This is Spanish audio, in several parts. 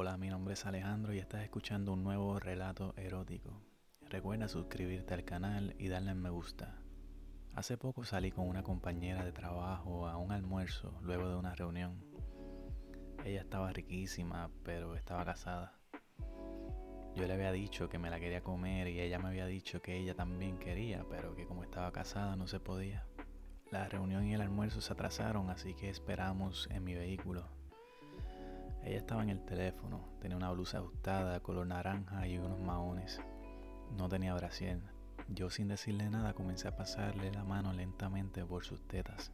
Hola, mi nombre es Alejandro y estás escuchando un nuevo relato erótico. Recuerda suscribirte al canal y darle me gusta. Hace poco salí con una compañera de trabajo a un almuerzo luego de una reunión. Ella estaba riquísima, pero estaba casada. Yo le había dicho que me la quería comer y ella me había dicho que ella también quería, pero que como estaba casada no se podía. La reunión y el almuerzo se atrasaron, así que esperamos en mi vehículo. Ella estaba en el teléfono, tenía una blusa ajustada, color naranja y unos maones. No tenía brasier. Yo sin decirle nada comencé a pasarle la mano lentamente por sus tetas.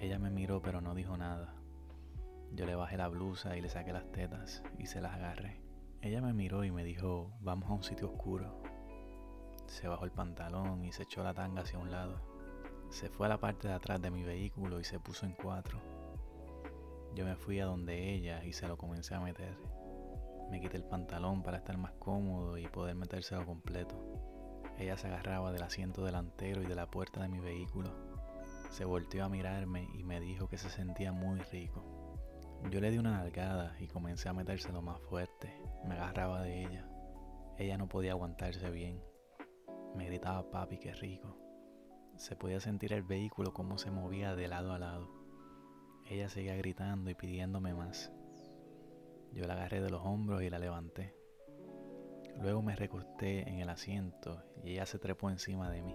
Ella me miró pero no dijo nada. Yo le bajé la blusa y le saqué las tetas y se las agarré. Ella me miró y me dijo, vamos a un sitio oscuro. Se bajó el pantalón y se echó la tanga hacia un lado. Se fue a la parte de atrás de mi vehículo y se puso en cuatro. Yo me fui a donde ella y se lo comencé a meter. Me quité el pantalón para estar más cómodo y poder metérselo completo. Ella se agarraba del asiento delantero y de la puerta de mi vehículo. Se volteó a mirarme y me dijo que se sentía muy rico. Yo le di una nalgada y comencé a metérselo más fuerte. Me agarraba de ella. Ella no podía aguantarse bien. Me gritaba papi, qué rico. Se podía sentir el vehículo como se movía de lado a lado. Ella seguía gritando y pidiéndome más. Yo la agarré de los hombros y la levanté. Luego me recosté en el asiento y ella se trepó encima de mí.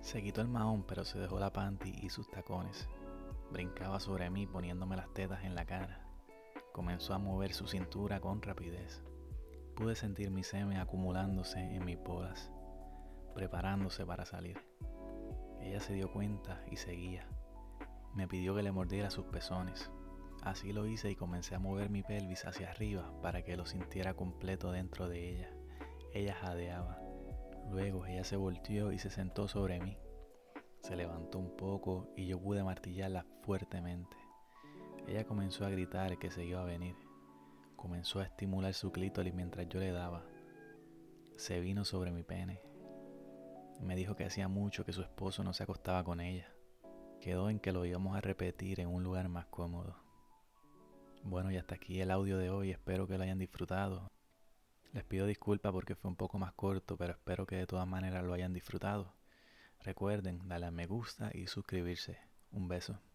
Se quitó el mahón pero se dejó la panty y sus tacones. Brincaba sobre mí poniéndome las tetas en la cara. Comenzó a mover su cintura con rapidez. Pude sentir mi semen acumulándose en mis bolas, preparándose para salir. Ella se dio cuenta y seguía. Me pidió que le mordiera sus pezones. Así lo hice y comencé a mover mi pelvis hacia arriba para que lo sintiera completo dentro de ella. Ella jadeaba. Luego ella se volteó y se sentó sobre mí. Se levantó un poco y yo pude martillarla fuertemente. Ella comenzó a gritar que se iba a venir. Comenzó a estimular su clítoris mientras yo le daba. Se vino sobre mi pene. Me dijo que hacía mucho que su esposo no se acostaba con ella. Quedó en que lo íbamos a repetir en un lugar más cómodo. Bueno, y hasta aquí el audio de hoy. Espero que lo hayan disfrutado. Les pido disculpas porque fue un poco más corto, pero espero que de todas maneras lo hayan disfrutado. Recuerden darle a me gusta y suscribirse. Un beso.